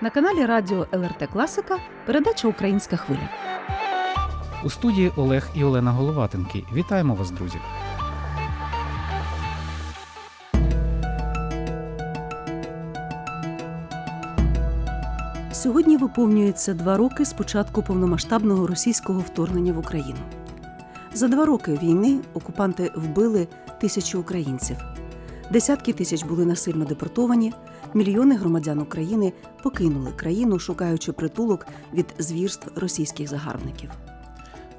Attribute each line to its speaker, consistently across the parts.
Speaker 1: На каналі Радіо ЛРТ Класика передача Українська хвиля.
Speaker 2: У студії Олег і Олена Головатенки. Вітаємо вас, друзі.
Speaker 1: Сьогодні виповнюється два роки з початку повномасштабного російського вторгнення в Україну. За два роки війни окупанти вбили тисячі українців. Десятки тисяч були насильно депортовані. Мільйони громадян України покинули країну, шукаючи притулок від звірств російських загарбників.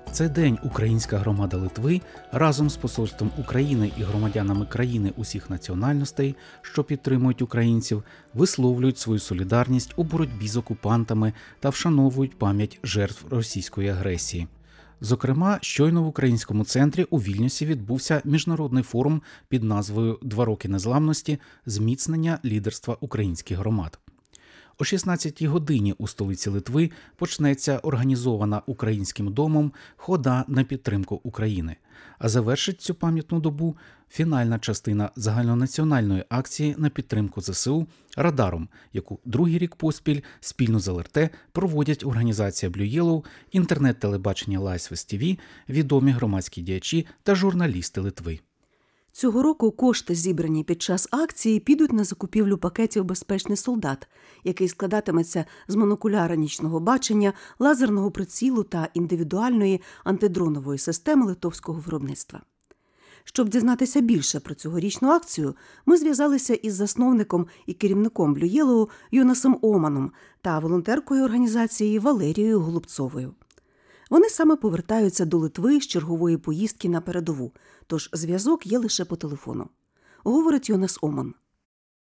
Speaker 2: В цей день українська громада Литви разом з посольством України і громадянами країни усіх національностей, що підтримують українців, висловлюють свою солідарність у боротьбі з окупантами та вшановують пам'ять жертв російської агресії. Зокрема, щойно в українському центрі у Вільнюсі відбувся міжнародний форум під назвою Два роки незламності зміцнення лідерства українських громад. О 16-й годині у столиці Литви почнеться організована українським домом хода на підтримку України. А завершить цю пам'ятну добу фінальна частина загальнонаціональної акції на підтримку ЗСУ Радаром, яку другий рік поспіль спільно з ЛРТ проводять організація Blue Yellow, інтернет-телебачення Лайсвес ТВ, відомі громадські діячі та журналісти Литви.
Speaker 1: Цього року кошти, зібрані під час акції, підуть на закупівлю пакетів Безпечний солдат, який складатиметься з монокуляра нічного бачення, лазерного прицілу та індивідуальної антидронової системи литовського виробництва. Щоб дізнатися більше про цьогорічну акцію, ми зв'язалися із засновником і керівником Блюєлоу Йонасом Оманом та волонтеркою організації Валерією Голубцовою. Вони саме повертаються до Литви з чергової поїздки на передову, тож зв'язок є лише по телефону. Говорить Йонас Оман.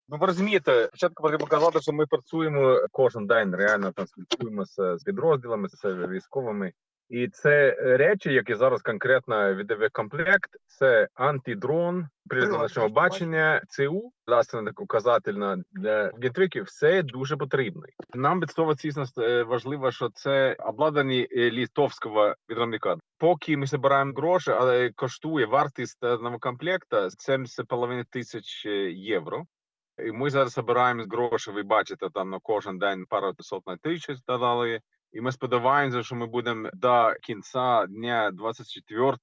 Speaker 3: Ну, ви розумієте, спочатку потрібно казати, що ми працюємо кожен день, реально там спілкуємося з підрозділами, з військовими. І це речі, які зараз конкретно віддає комплект, це антидрон, прилад нашого бачення, ЦУ, власне, указательна для гентриків, все дуже потрібний. Нам від слова звісно, важливо, що це обладнані літовського відомника. Поки ми збираємо гроші, але коштує вартість одного комплекта 70,5 тисяч євро. І ми зараз збираємо гроші, ви бачите, там на кожен день пару сотень тисяч додали. І ми сподіваємося, що ми будемо до кінця дня 24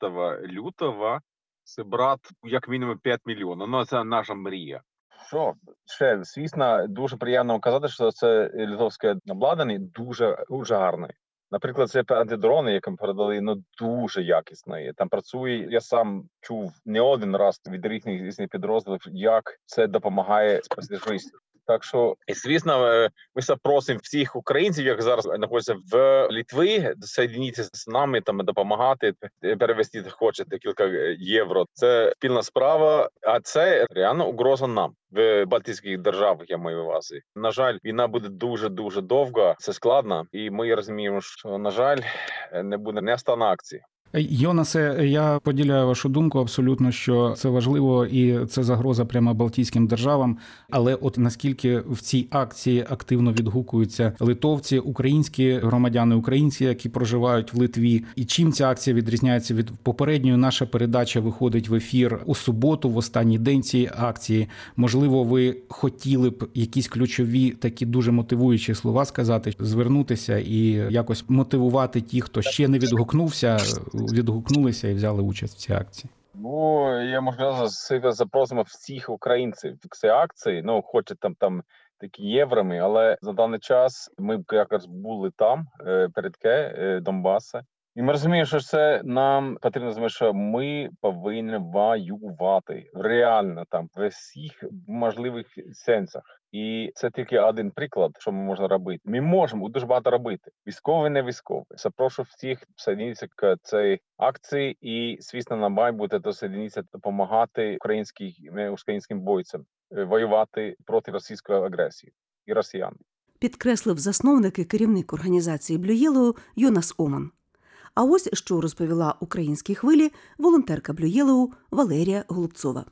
Speaker 3: лютого зібрати як мінімум 5 мільйонів. Ну це наша мрія. Що ще звісно, дуже приємно казати, що це литовське обладнання дуже дуже гарне. Наприклад, це антидрони, які передали, ну дуже якісні. Там працює. Я сам чув не один раз від різних різних підрозділів, як це допомагає спостережності. Так що, і звісно, ми запросимо всіх українців, які зараз знаходяться в Літві, соєдніться з нами там допомагати перевести хоче декілька євро. Це спільна справа, а це реально угроза нам в Балтійських державах. Я маю увазі. На жаль, війна буде дуже дуже довго. Це складно, і ми розуміємо, що на жаль не буде не стане акції.
Speaker 2: Йонасе, я поділяю вашу думку абсолютно, що це важливо і це загроза прямо Балтійським державам. Але от наскільки в цій акції активно відгукуються литовці, українські громадяни, українці, які проживають в Литві, і чим ця акція відрізняється від попередньої, наша передача виходить в ефір у суботу, в останній день цієї акції. Можливо, ви хотіли б якісь ключові такі дуже мотивуючі слова сказати, звернутися і якось мотивувати ті, хто ще не відгукнувся відгукнулися і взяли участь в цій акції?
Speaker 3: Ну я можу сказати, запросимо всіх українців в цій акції. Ну, хоче там там такі євроми, але за даний час ми якраз були там перед Ке Донбаса. І ми розуміємо, що це нам потрібно розуміти, що ми повинні воювати реально там в всіх можливих сенсах. І це тільки один приклад, що ми можемо робити. Ми можемо дуже багато робити. Військовий, не військовий. Запрошу всіх соединитися к цій акції, і звісно, на майбутнє досоединитися допомагати українським українським бойцям воювати проти російської агресії і росіян.
Speaker 1: Підкреслив засновник і керівник організації Блюєло Йонас Оман. А ось що розповіла українській хвилі волонтерка Блюєлоу Валерія Голубцова.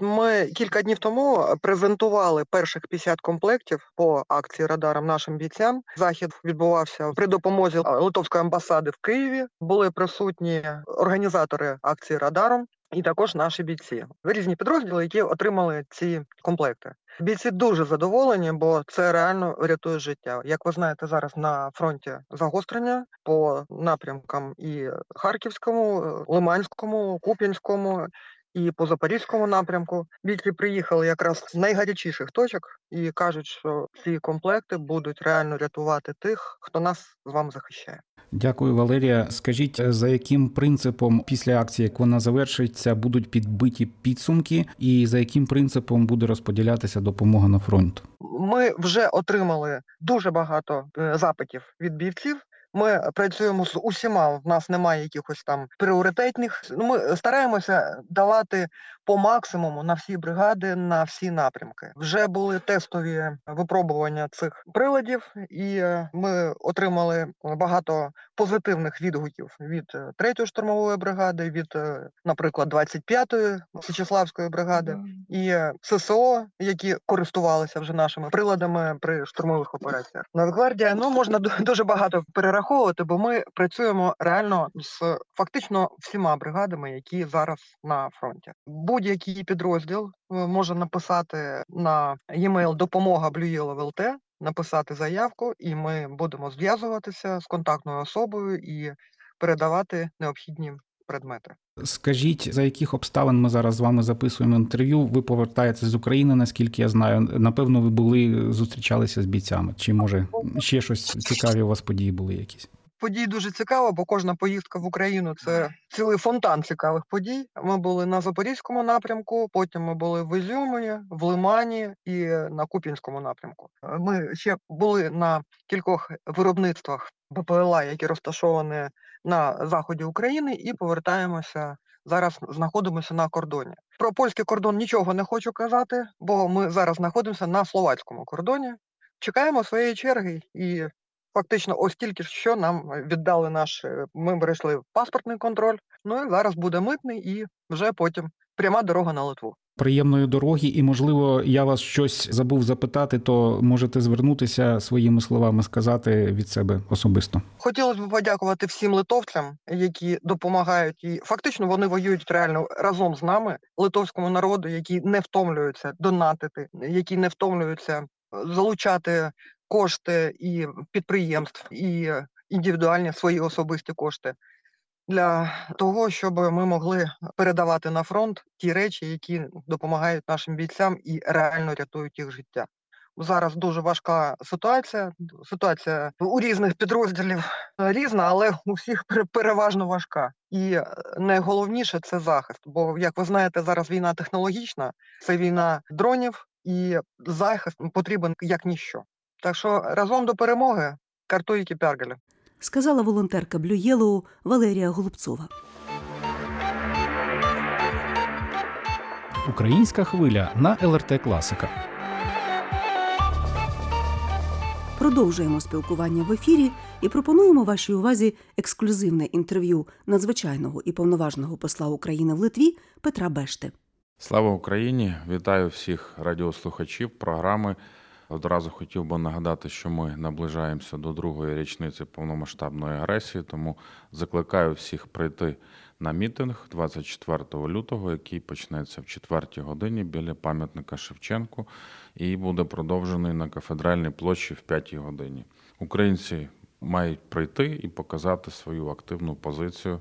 Speaker 4: Ми кілька днів тому презентували перших 50 комплектів по акції радарам нашим бійцям. Захід відбувався при допомозі Литовської амбасади в Києві. Були присутні організатори акції радаром. і також наші бійці. Різні підрозділи, які отримали ці комплекти. Бійці дуже задоволені, бо це реально рятує життя. Як ви знаєте, зараз на фронті загострення по напрямкам і Харківському, е, Лиманському, Куп'янському. І по запорізькому напрямку бійці приїхали якраз з найгарячіших точок і кажуть, що ці комплекти будуть реально рятувати тих, хто нас з вами захищає.
Speaker 2: Дякую, Валерія. Скажіть, за яким принципом після акції, як вона завершиться, будуть підбиті підсумки, і за яким принципом буде розподілятися допомога на фронт?
Speaker 4: Ми вже отримали дуже багато е, запитів від бійців. Ми працюємо з усіма. В нас немає якихось там пріоритетних. Ну, Ми стараємося давати по максимуму на всі бригади, на всі напрямки. Вже були тестові випробування цих приладів, і е, ми отримали багато позитивних відгуків від е, 3-ї штурмової бригади, від, е, наприклад, 25-ї Січеславської бригади і е, ССО, які користувалися вже нашими приладами при штурмових операціях. Нацгвардія, ну можна дуже багато перераховувати, бо ми працюємо реально з фактично всіма бригадами, які зараз на фронті. Будь-який підрозділ е, може написати на e-mail допомога ЛТ, написати заявку, і ми будемо зв'язуватися з контактною особою і передавати необхідні предмети.
Speaker 2: Скажіть, за яких обставин ми зараз з вами записуємо інтерв'ю? Ви повертаєтесь з України, наскільки я знаю. Напевно, ви були зустрічалися з бійцями. Чи може ще щось цікаві у вас події були якісь?
Speaker 4: Подій дуже цікаво, бо кожна поїздка в Україну це цілий фонтан цікавих подій. Ми були на Запорізькому напрямку, потім ми були в Ізюмі, в Лимані і на Куп'янському напрямку. Ми ще були на кількох виробництвах БПЛА, які розташовані на заході України, і повертаємося. Зараз знаходимося на кордоні. Про польський кордон нічого не хочу казати, бо ми зараз знаходимося на словацькому кордоні. Чекаємо своєї черги і Фактично, ось тільки що нам віддали наш. е, Ми перейшли паспортний контроль. Ну і зараз буде митний, і вже потім пряма дорога на Литву.
Speaker 2: Приємної дороги, і можливо, я вас щось забув запитати, то можете звернутися своїми словами, сказати від себе особисто.
Speaker 4: Хотілося б подякувати всім литовцям, які допомагають, і фактично вони воюють реально разом з нами, литовському народу, які не втомлюються донатити, які не втомлюються е, залучати кошти і підприємств, і індивідуальні свої особисті кошти для того, щоб ми могли передавати на фронт ті речі, які допомагають нашим бійцям і реально рятують їх життя. Зараз дуже важка ситуація. Ситуація у різних підрозділів різна, але у всіх пере- переважно важка. І е, найголовніше це захист. Бо, як ви знаєте, зараз війна технологічна, це війна дронів, і захист потрібен як ніщо. Так що разом до перемоги картуйки пяргалі.
Speaker 1: сказала волонтерка Yellow Валерія Голубцова.
Speaker 2: Українська хвиля на ЛРТ Класика.
Speaker 1: Продовжуємо спілкування в ефірі і пропонуємо вашій увазі ексклюзивне інтерв'ю надзвичайного і повноважного посла України в Литві Петра Бешти.
Speaker 5: Слава Україні! Вітаю всіх радіослухачів програми. Одразу хотів би нагадати, що ми наближаємося до другої річниці повномасштабної агресії, тому закликаю всіх прийти на мітинг 24 лютого, який почнеться в 4 годині біля пам'ятника Шевченку і буде продовжений на кафедральній площі в 5 годині. Українці мають прийти і показати свою активну позицію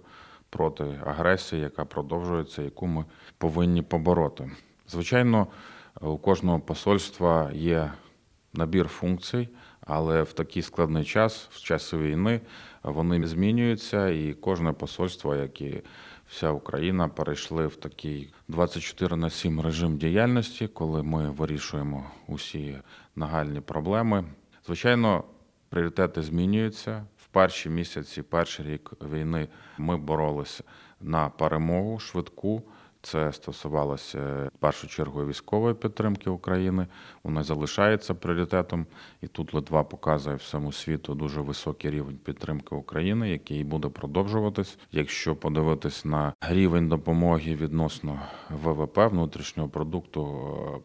Speaker 5: проти агресії, яка продовжується, яку ми повинні побороти. Звичайно, у кожного посольства є набір функцій, але в такий складний час, в часи війни, вони змінюються, і кожне посольство, як і вся Україна, перейшли в такий 24 на 7 режим діяльності, коли ми вирішуємо усі нагальні проблеми. Звичайно, пріоритети змінюються. В перші місяці, перший рік війни ми боролися на перемогу швидку. Це стосувалося в першу чергу військової підтримки України. Вона залишається пріоритетом, і тут Литва показує всьому світу дуже високий рівень підтримки України, який буде продовжуватись. Якщо подивитись на рівень допомоги відносно ВВП внутрішнього продукту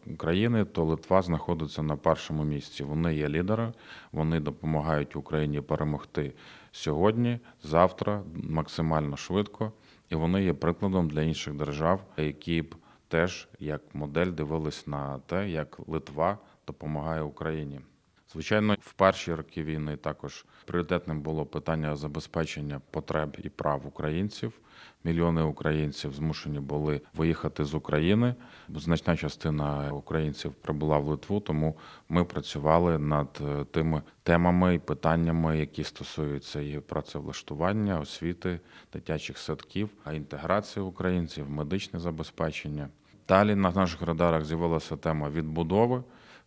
Speaker 5: е, України, то Литва знаходиться на першому місці. Вони є лідери, вони допомагають Україні перемогти сьогодні, завтра, максимально швидко. І вони є прикладом для інших держав, які б теж як модель дивились на те, як Литва допомагає Україні. Звичайно, в перші роки війни також пріоритетним було питання забезпечення потреб і прав українців. Мільйони українців змушені були виїхати з України. Значна частина українців прибула в Литву, тому ми працювали над е, тими темами і питаннями, які стосуються і працевлаштування, освіти, дитячих садків, а інтеграції українців, медичне забезпечення. Далі на наших радарах з'явилася тема відбудови.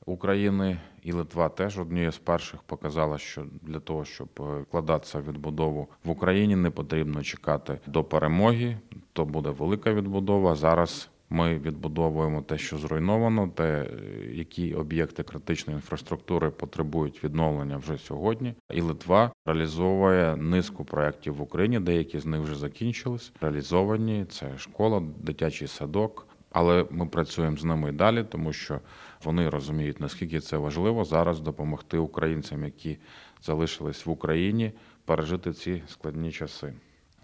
Speaker 5: України і Литва теж однією з перших показала, що для того, щоб е, вкладатися в відбудову в Україні, не потрібно чекати до перемоги. То буде велика відбудова. Зараз ми відбудовуємо те, що зруйновано, те, е, які об'єкти критичної інфраструктури потребують відновлення вже сьогодні. І Литва реалізовує низку проєктів в Україні. Деякі з них вже закінчились. Реалізовані це школа, дитячий садок. Але ми працюємо з ними і далі, тому що вони розуміють, наскільки це важливо зараз допомогти українцям, які залишились в Україні, пережити ці складні часи.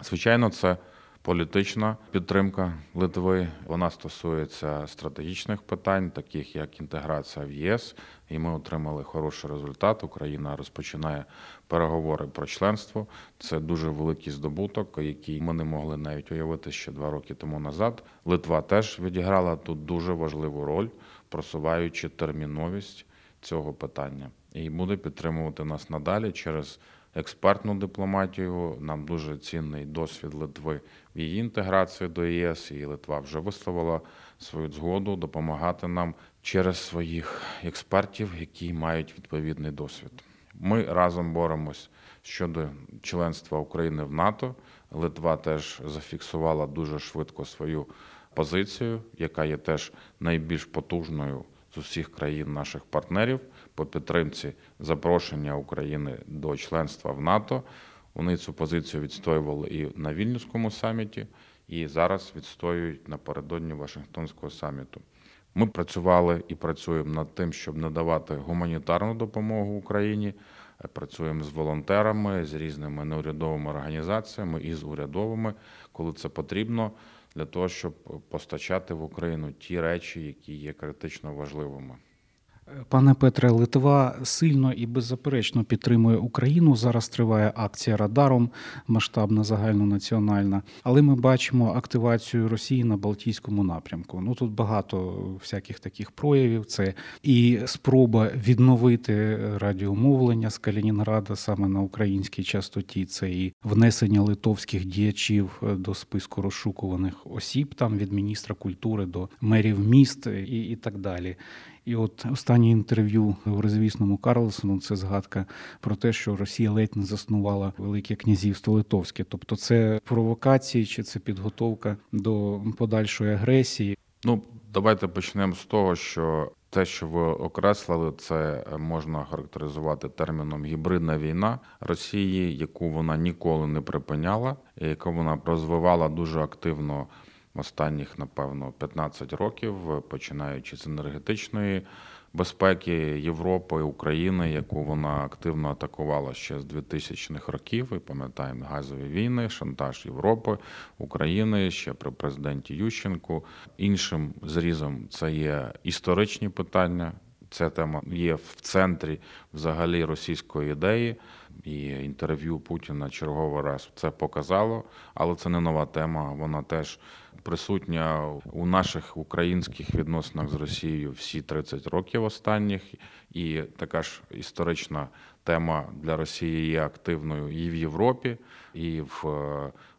Speaker 5: Звичайно, це політична підтримка Литви. Вона стосується стратегічних питань, таких як інтеграція в ЄС. І ми отримали хороший результат. Україна розпочинає переговори про членство. Це дуже великий здобуток, який ми не могли навіть уявити ще два роки тому назад. Литва теж відіграла тут дуже важливу роль, просуваючи терміновість цього питання, і буде підтримувати нас надалі через експертну дипломатію. Нам дуже цінний досвід Литви в її інтеграції до ЄС. І Литва вже висловила свою згоду допомагати нам через своїх експертів, які мають відповідний досвід. Ми разом боремось щодо членства України в НАТО. Литва теж зафіксувала дуже швидко свою позицію, яка є теж найбільш потужною з усіх країн наших партнерів по підтримці запрошення України до членства в НАТО. Вони цю позицію відстоювали і на Вільнюському саміті, і зараз відстоюють напередодні Вашингтонського саміту. Ми працювали і працюємо над тим, щоб надавати гуманітарну допомогу Україні. Працюємо з волонтерами, з різними неурядовими організаціями і з урядовими, коли це потрібно, для того, щоб постачати в Україну ті речі, які є критично важливими.
Speaker 2: Пане Петре, Литва сильно і беззаперечно підтримує Україну. Зараз триває акція радаром, масштабна загальнонаціональна. Але ми бачимо активацію Росії на Балтійському напрямку. Ну тут багато всяких таких проявів. Це і спроба відновити радіомовлення з Калінінграда саме на українській частоті. Це і внесення литовських діячів до списку розшукуваних осіб, там від міністра культури до мерів міст і, і так далі. І от останнє інтерв'ю в розвісному Карлсону це згадка про те, що Росія ледь не заснувала Велике князівство Литовське. Тобто, це провокації чи це підготовка до подальшої агресії.
Speaker 5: Ну, давайте почнемо з того, що те, що ви окреслили, це можна характеризувати терміном гібридна війна Росії, яку вона ніколи не припиняла, яку вона розвивала дуже активно останніх, напевно, 15 років, починаючи з енергетичної безпеки Європи, України, яку вона активно атакувала ще з 2000-х років. І пам'ятаємо газові війни, шантаж Європи, України ще при президенті Ющенку. Іншим зрізом це є історичні питання. Ця тема є в центрі взагалі російської ідеї, і інтерв'ю Путіна черговий раз це показало, але це не нова тема. Вона теж присутня у наших українських відносинах з Росією всі 30 років останніх, і така ж історична тема для Росії є активною і в Європі, і в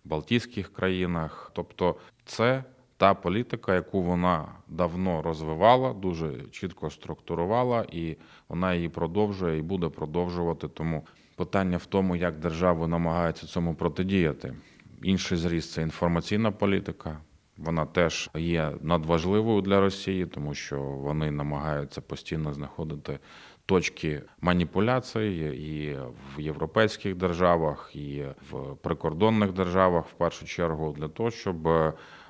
Speaker 5: Балтійських країнах. Тобто, це та політика, яку вона давно розвивала, дуже чітко структурувала, і вона її продовжує і буде продовжувати. Тому питання в тому, як держава намагається цьому протидіяти. Інший зріст це інформаційна політика. Вона теж є надважливою для Росії, тому що вони намагаються постійно знаходити точки маніпуляцій і в європейських державах, і в прикордонних державах, в першу чергу, для того, щоб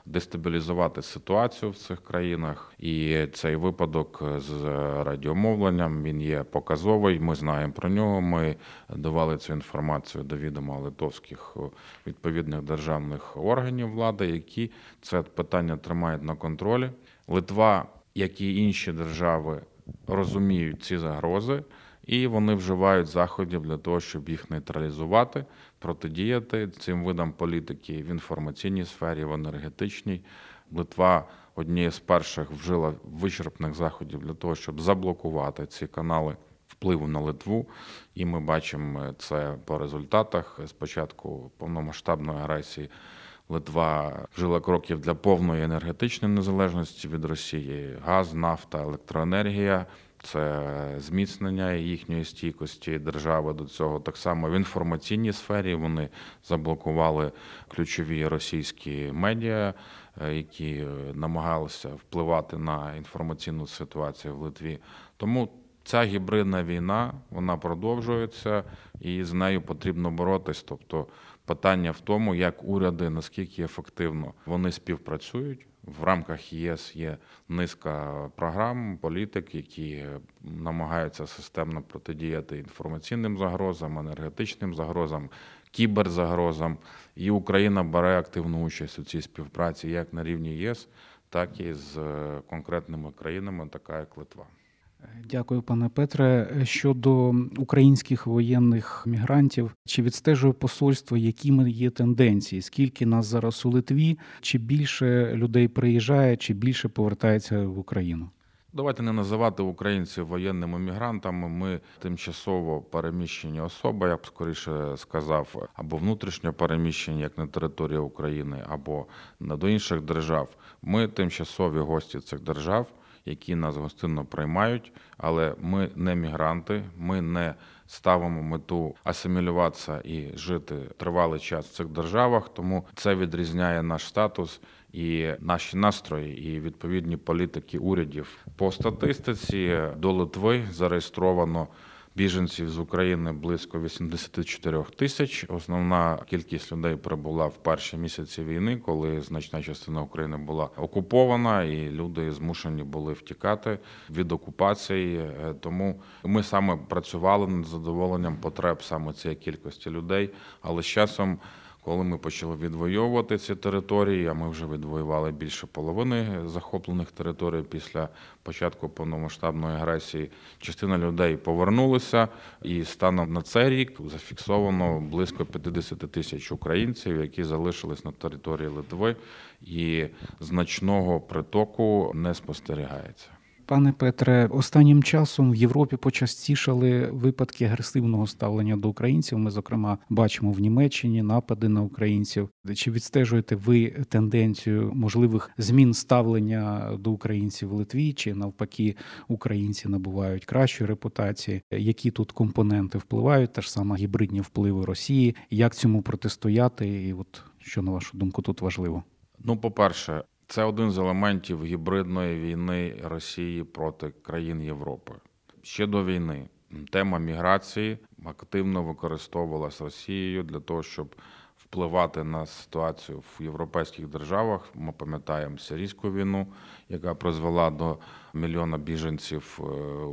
Speaker 5: дестабілізувати ситуацію в цих країнах. І цей випадок з радіомовленням він є показовий. Ми знаємо про нього. Ми давали цю інформацію до відома литовських відповідних державних органів влади, які це питання тримають на контролі. Литва, як і інші держави, розуміють ці загрози. І вони вживають заходів для того, щоб їх нейтралізувати, протидіяти цим видам політики в інформаційній сфері, в енергетичній. Литва однією з перших вжила вичерпних заходів для того, щоб заблокувати ці канали впливу на Литву. І ми бачимо це по результатах. Спочатку повномасштабної агресії Литва вжила кроків для повної енергетичної незалежності від Росії: газ, нафта, електроенергія. Це зміцнення їхньої стійкості держави до цього. Так само в інформаційній сфері вони заблокували ключові російські медіа, які намагалися впливати на інформаційну ситуацію в Литві. Тому ця гібридна війна вона продовжується і з нею потрібно боротись. Тобто питання в тому, як уряди наскільки ефективно вони співпрацюють. В рамках ЄС є низка програм, політик, які намагаються системно протидіяти інформаційним загрозам, енергетичним загрозам, кіберзагрозам. І Україна бере активну участь у цій співпраці як на рівні ЄС, так і з конкретними країнами, така як Литва.
Speaker 2: Дякую, пане Петре. Щодо українських воєнних мігрантів, чи відстежує посольство, якими є тенденції? Скільки нас зараз у Литві? Чи більше людей приїжджає, чи більше повертається в Україну?
Speaker 5: Давайте не називати українців воєнними мігрантами. Ми тимчасово переміщені особи, я б скоріше сказав, або внутрішньо переміщені, як на території України, або до інших держав. Ми тимчасові гості цих держав які нас гостинно приймають, але ми не мігранти, ми не ставимо мету асимілюватися і жити тривалий час в цих державах. Тому це відрізняє наш статус і наші настрої, і відповідні політики урядів. По статистиці до Литви зареєстровано. Біженців з України близько 84 тисяч. Основна кількість людей прибула в перші місяці війни, коли значна частина України була окупована, і люди змушені були втікати від окупації. Тому ми саме працювали над задоволенням потреб саме цієї кількості людей, але з часом. Коли ми почали відвоювати ці території, а ми вже відвоювали більше половини захоплених територій після початку повномасштабної агресії, частина людей повернулися, і станом на цей рік зафіксовано близько 50 тисяч українців, які залишились на території Литви, і значного притоку не спостерігається.
Speaker 2: Пане Петре, останнім часом в Європі почастішали випадки агресивного ставлення до українців. Ми, зокрема, бачимо в Німеччині напади на українців. Чи відстежуєте ви тенденцію можливих змін ставлення до українців в Литві? Чи навпаки українці набувають кращої репутації? Які тут компоненти впливають? Та ж сама гібридні впливи Росії? Як цьому протистояти? І от що на вашу думку тут важливо?
Speaker 5: Ну, по перше. Це один з елементів гібридної війни Росії проти країн Європи. Ще до війни тема міграції активно використовувалась Росією для того, щоб впливати на ситуацію в європейських державах. Ми пам'ятаємо сирійську війну, яка призвела до мільйона біженців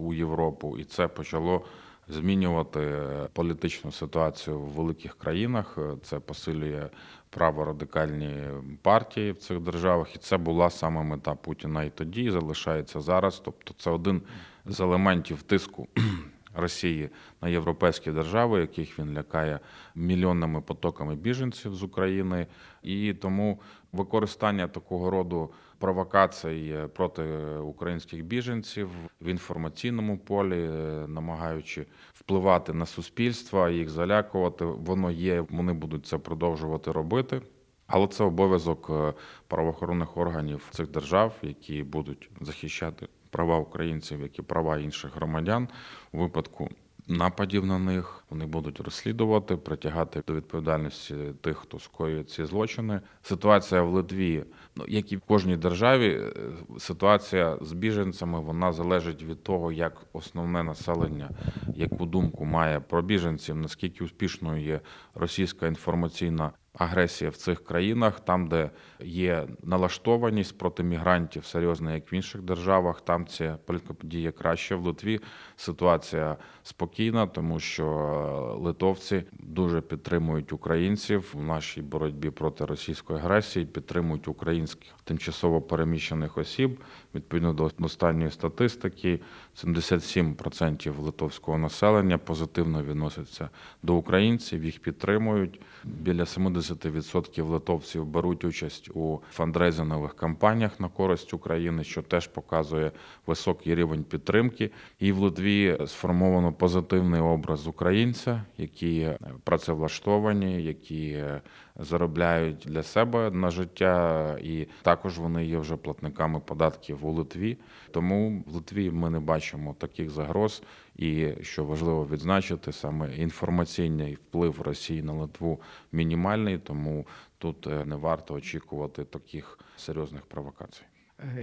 Speaker 5: у Європу, і це почало. Змінювати політичну ситуацію в великих країнах це посилює праворадикальні партії в цих державах, і це була саме мета Путіна і тоді і залишається зараз. Тобто, це один з елементів тиску Росії на європейські держави, яких він лякає мільйонними потоками біженців з України, і тому використання такого роду провокацій проти українських біженців в інформаційному полі, намагаючи впливати на суспільство, їх залякувати, воно є. Вони будуть це продовжувати робити. Але це обов'язок правоохоронних органів цих держав, які будуть захищати права українців, як і права інших громадян у випадку нападів на них. Вони будуть розслідувати, притягати до відповідальності тих, хто скоює ці злочини. Ситуація в Литві, ну як і в кожній державі, ситуація з біженцями вона залежить від того, як основне населення, яку думку має про біженців, наскільки успішною є російська інформаційна агресія в цих країнах, там, де є налаштованість проти мігрантів серйозна, як в інших державах, там ця політика діє краще. В Литві ситуація спокійна, тому що литовці дуже підтримують українців в нашій боротьбі проти російської агресії, підтримують українських тимчасово переміщених осіб. Відповідно до останньої статистики, 77% литовського населення позитивно відносяться до українців, їх підтримують. Біля 70% литовців беруть участь у фандрейзингових кампаніях на користь України, що теж показує високий рівень підтримки. І в Литві сформовано позитивний образ українця, які працевлаштовані, які заробляють для себе на життя, і також вони є вже платниками податків у Литві. Тому в Литві ми не бачимо таких загроз. І що важливо відзначити, саме інформаційний вплив Росії на Литву мінімальний, тому тут не варто очікувати таких серйозних провокацій.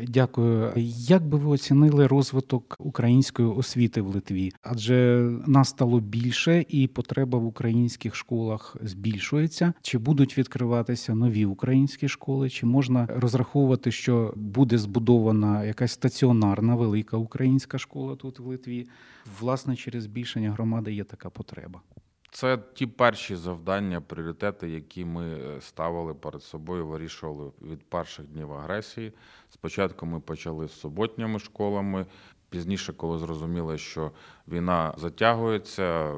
Speaker 2: Дякую. Як би ви оцінили розвиток української освіти в Литві? Адже нас стало більше, і потреба в українських школах збільшується. Чи будуть відкриватися нові українські школи? Чи можна розраховувати, що буде збудована якась стаціонарна велика українська школа тут в Литві? Власне, через збільшення громади є така потреба.
Speaker 5: Це ті перші завдання, пріоритети, які ми ставили перед собою, вирішували від перших днів агресії. Спочатку ми почали з суботніми школами. Пізніше, коли зрозуміли, що війна затягується,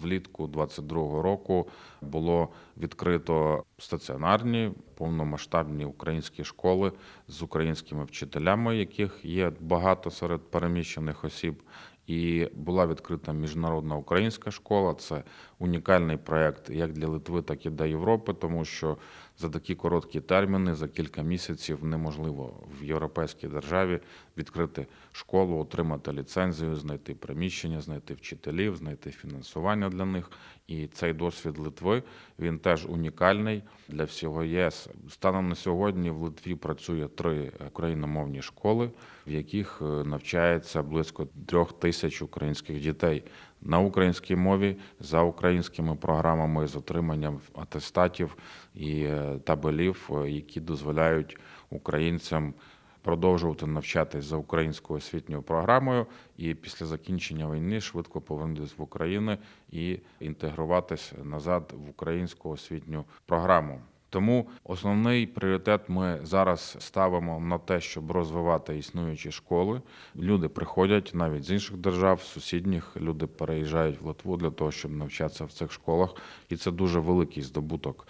Speaker 5: влітку 22-го року було відкрито стаціонарні повномасштабні українські школи з українськими вчителями, яких є багато серед переміщених осіб. І була відкрита міжнародна українська школа. Це унікальний проект як для Литви, так і для Європи, тому що за такі короткі терміни, за кілька місяців, неможливо в європейській державі відкрити школу, отримати ліцензію, знайти приміщення, знайти вчителів, знайти фінансування для них. І цей досвід Литви він теж унікальний для всього ЄС. Станом на сьогодні в Литві працює три україномовні школи, в яких навчається близько трьох тисяч українських дітей на українській мові за українськими програмами з отриманням атестатів і табелів, які дозволяють українцям продовжувати навчатись за українською освітньою програмою, і після закінчення війни швидко повернутися в Україну і інтегруватись назад в українську освітню програму. Тому основний пріоритет ми зараз ставимо на те, щоб розвивати існуючі школи. Люди приходять навіть з інших держав, сусідніх люди переїжджають в Литву для того, щоб навчатися в цих школах, і це дуже великий здобуток.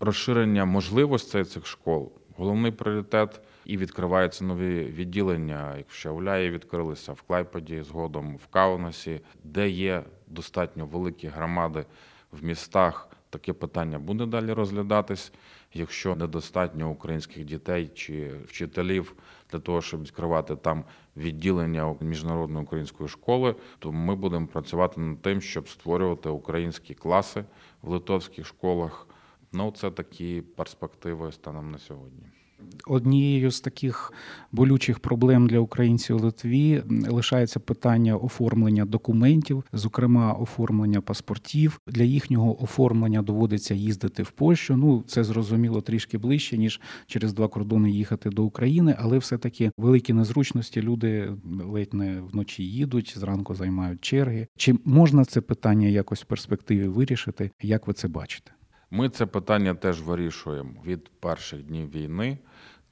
Speaker 5: Розширення можливостей цих школ головний пріоритет. І відкриваються нові відділення. Як в Шауляї відкрилися в Клайпеді, згодом в Каунасі, де є достатньо великі громади в містах. Таке питання буде далі розглядатись. Якщо недостатньо українських дітей чи вчителів для того, щоб відкривати там відділення міжнародної української школи, то ми будемо працювати над тим, щоб створювати українські класи в литовських школах. Ну, це такі перспективи станом на сьогодні.
Speaker 2: Однією з таких болючих проблем для українців у Литві лишається питання оформлення документів, зокрема оформлення паспортів. Для їхнього оформлення доводиться їздити в Польщу. Ну це зрозуміло трішки ближче ніж через два кордони їхати до України, але все-таки великі незручності люди ледь не вночі їдуть, зранку займають черги. Чи можна це питання якось в перспективі вирішити? Як ви це бачите?
Speaker 5: Ми це питання теж вирішуємо від перших днів війни,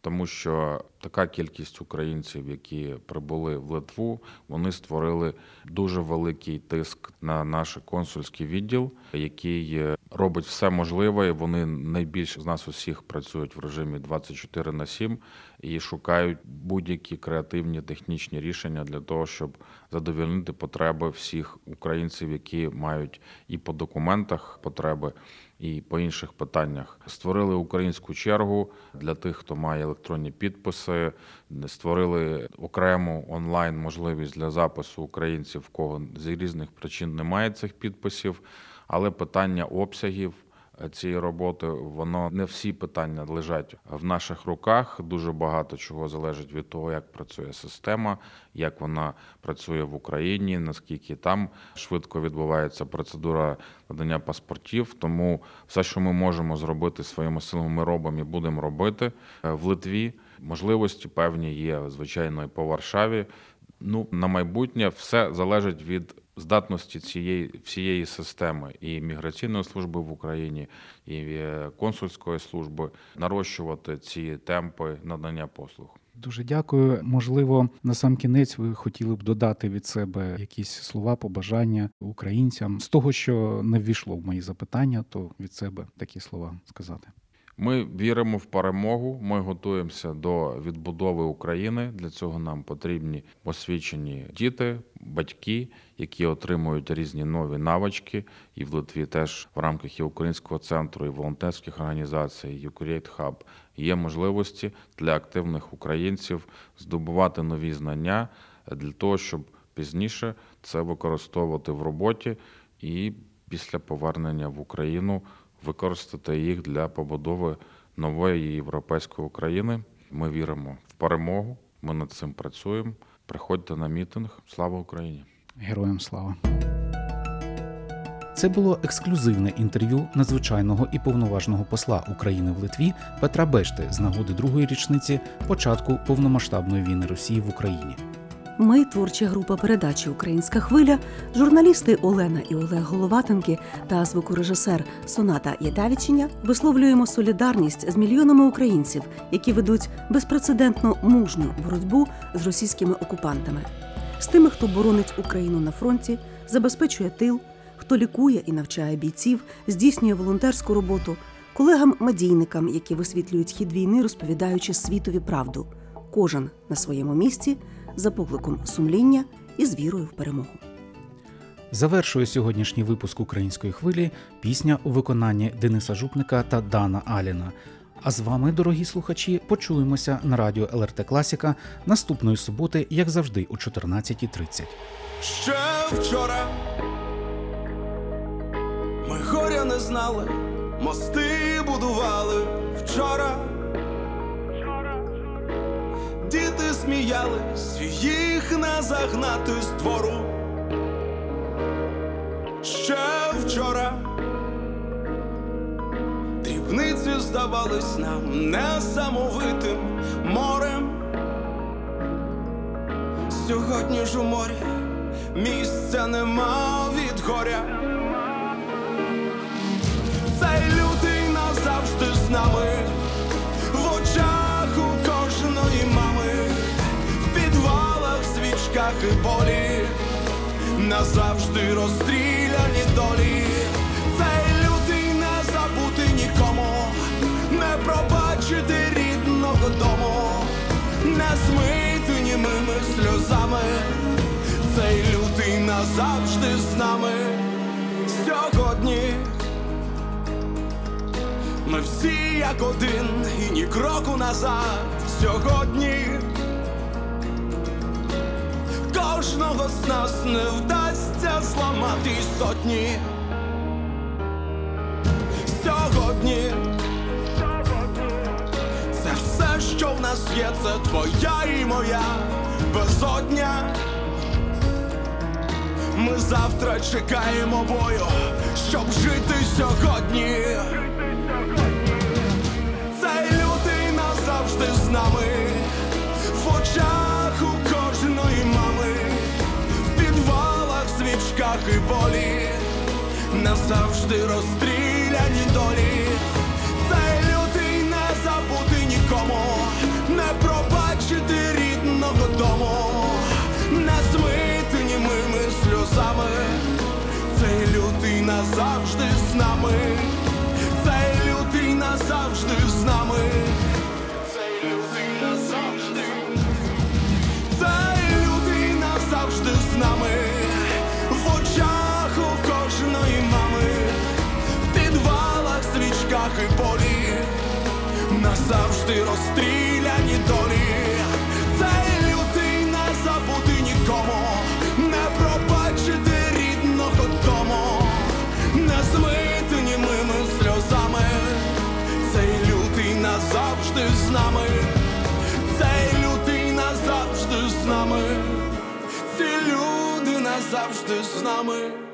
Speaker 5: тому що така кількість українців, які прибули в Литву, вони створили дуже великий тиск на наш консульський відділ, який робить все можливе. Вони найбільше з нас усіх працюють в режимі 24 на 7 і шукають будь-які креативні технічні рішення для того, щоб задовольнити потреби всіх українців, які мають і по документах потреби і по інших питаннях. Створили українську чергу для тих, хто має електронні підписи. Створили окрему онлайн можливість для запису українців, в кого з різних причин немає цих підписів. Але питання обсягів цієї роботи. Воно не всі питання лежать в наших руках. Дуже багато чого залежить від того, як працює система, як вона працює в Україні, наскільки там швидко відбувається процедура надання паспортів. Тому все, що ми можемо зробити своїми силами, ми робимо і будемо робити в Литві. Можливості певні є звичайно і по Варшаві. Ну на майбутнє все залежить від здатності цієї всієї системи і міграційної служби в Україні, і е, консульської служби нарощувати ці темпи надання послуг.
Speaker 2: Дуже дякую. Можливо, на сам кінець ви хотіли б додати від себе якісь слова, побажання українцям з того, що не ввійшло в мої запитання, то від себе такі слова сказати.
Speaker 5: Ми віримо в перемогу. Ми готуємося до відбудови України. Для цього нам потрібні освічені діти, батьки, які отримують різні нові навички. І в Литві теж в рамках і українського центру і волонтерських організацій, Ukrate Hub є можливості для активних українців здобувати нові знання для того, щоб пізніше це використовувати в роботі і після повернення в Україну використати їх для побудови нової європейської України. Ми віримо в перемогу. Ми над цим працюємо. Приходьте на мітинг. Слава Україні!
Speaker 2: Героям слава! Це було ексклюзивне інтерв'ю надзвичайного і повноважного посла України в Литві Петра Бешти з нагоди другої річниці початку повномасштабної війни Росії в Україні.
Speaker 1: Ми, творча група передачі Українська хвиля, журналісти Олена і Олег Головатенки та звукорежисер Соната Ядавічення висловлюємо солідарність з мільйонами українців, які ведуть безпрецедентно мужню боротьбу з російськими окупантами, з тими, хто боронить Україну на фронті, забезпечує тил, хто лікує і навчає бійців, здійснює волонтерську роботу, колегам-медійникам, які висвітлюють хід війни, розповідаючи світові правду. Кожен на своєму місці за покликом сумління і з вірою в перемогу.
Speaker 2: Завершує сьогоднішній випуск української хвилі пісня у виконанні Дениса Жупника та Дана Аліна. А з вами, дорогі слухачі, почуємося на радіо ЛРТ Класіка наступної суботи, як завжди, о 14.30.
Speaker 6: Ще вчора ми горя не знали, мости будували вчора. Діти сміялись, їх не загнати з двору. Ще вчора дрібниці здавались нам несамовитим морем. Сьогодні ж у морі місця нема від горя. Назавжди розстріляні долі. Цей лютий не забути нікому, не пробачити рідного дому, не змити німими сльозами. Цей лютий назавжди з нами сьогодні. Ми всі як один і ні кроку назад сьогодні. Кожного з нас не вдасться зламати сотні. Сьогодні це все, що в нас є, це твоя і моя безодня. Ми завтра чекаємо бою, щоб жити сьогодні. Цей лютий назавжди з нами, в очах у кожної свічках і болі, назавжди розстріляні долі. Цей лютий не забути нікому, не пробачити рідного дому, не змити німими сльозами. Цей лютий назавжди з нами. Цей лютий назавжди з нами. Поки полі назавжди розстріляні долі, цей лютий не забути нікому, не пробачити рідного дому, не змити сльозами, цей лютий назавжди з нами, цей лютий назавжди з нами, ці люди назавжди з нами.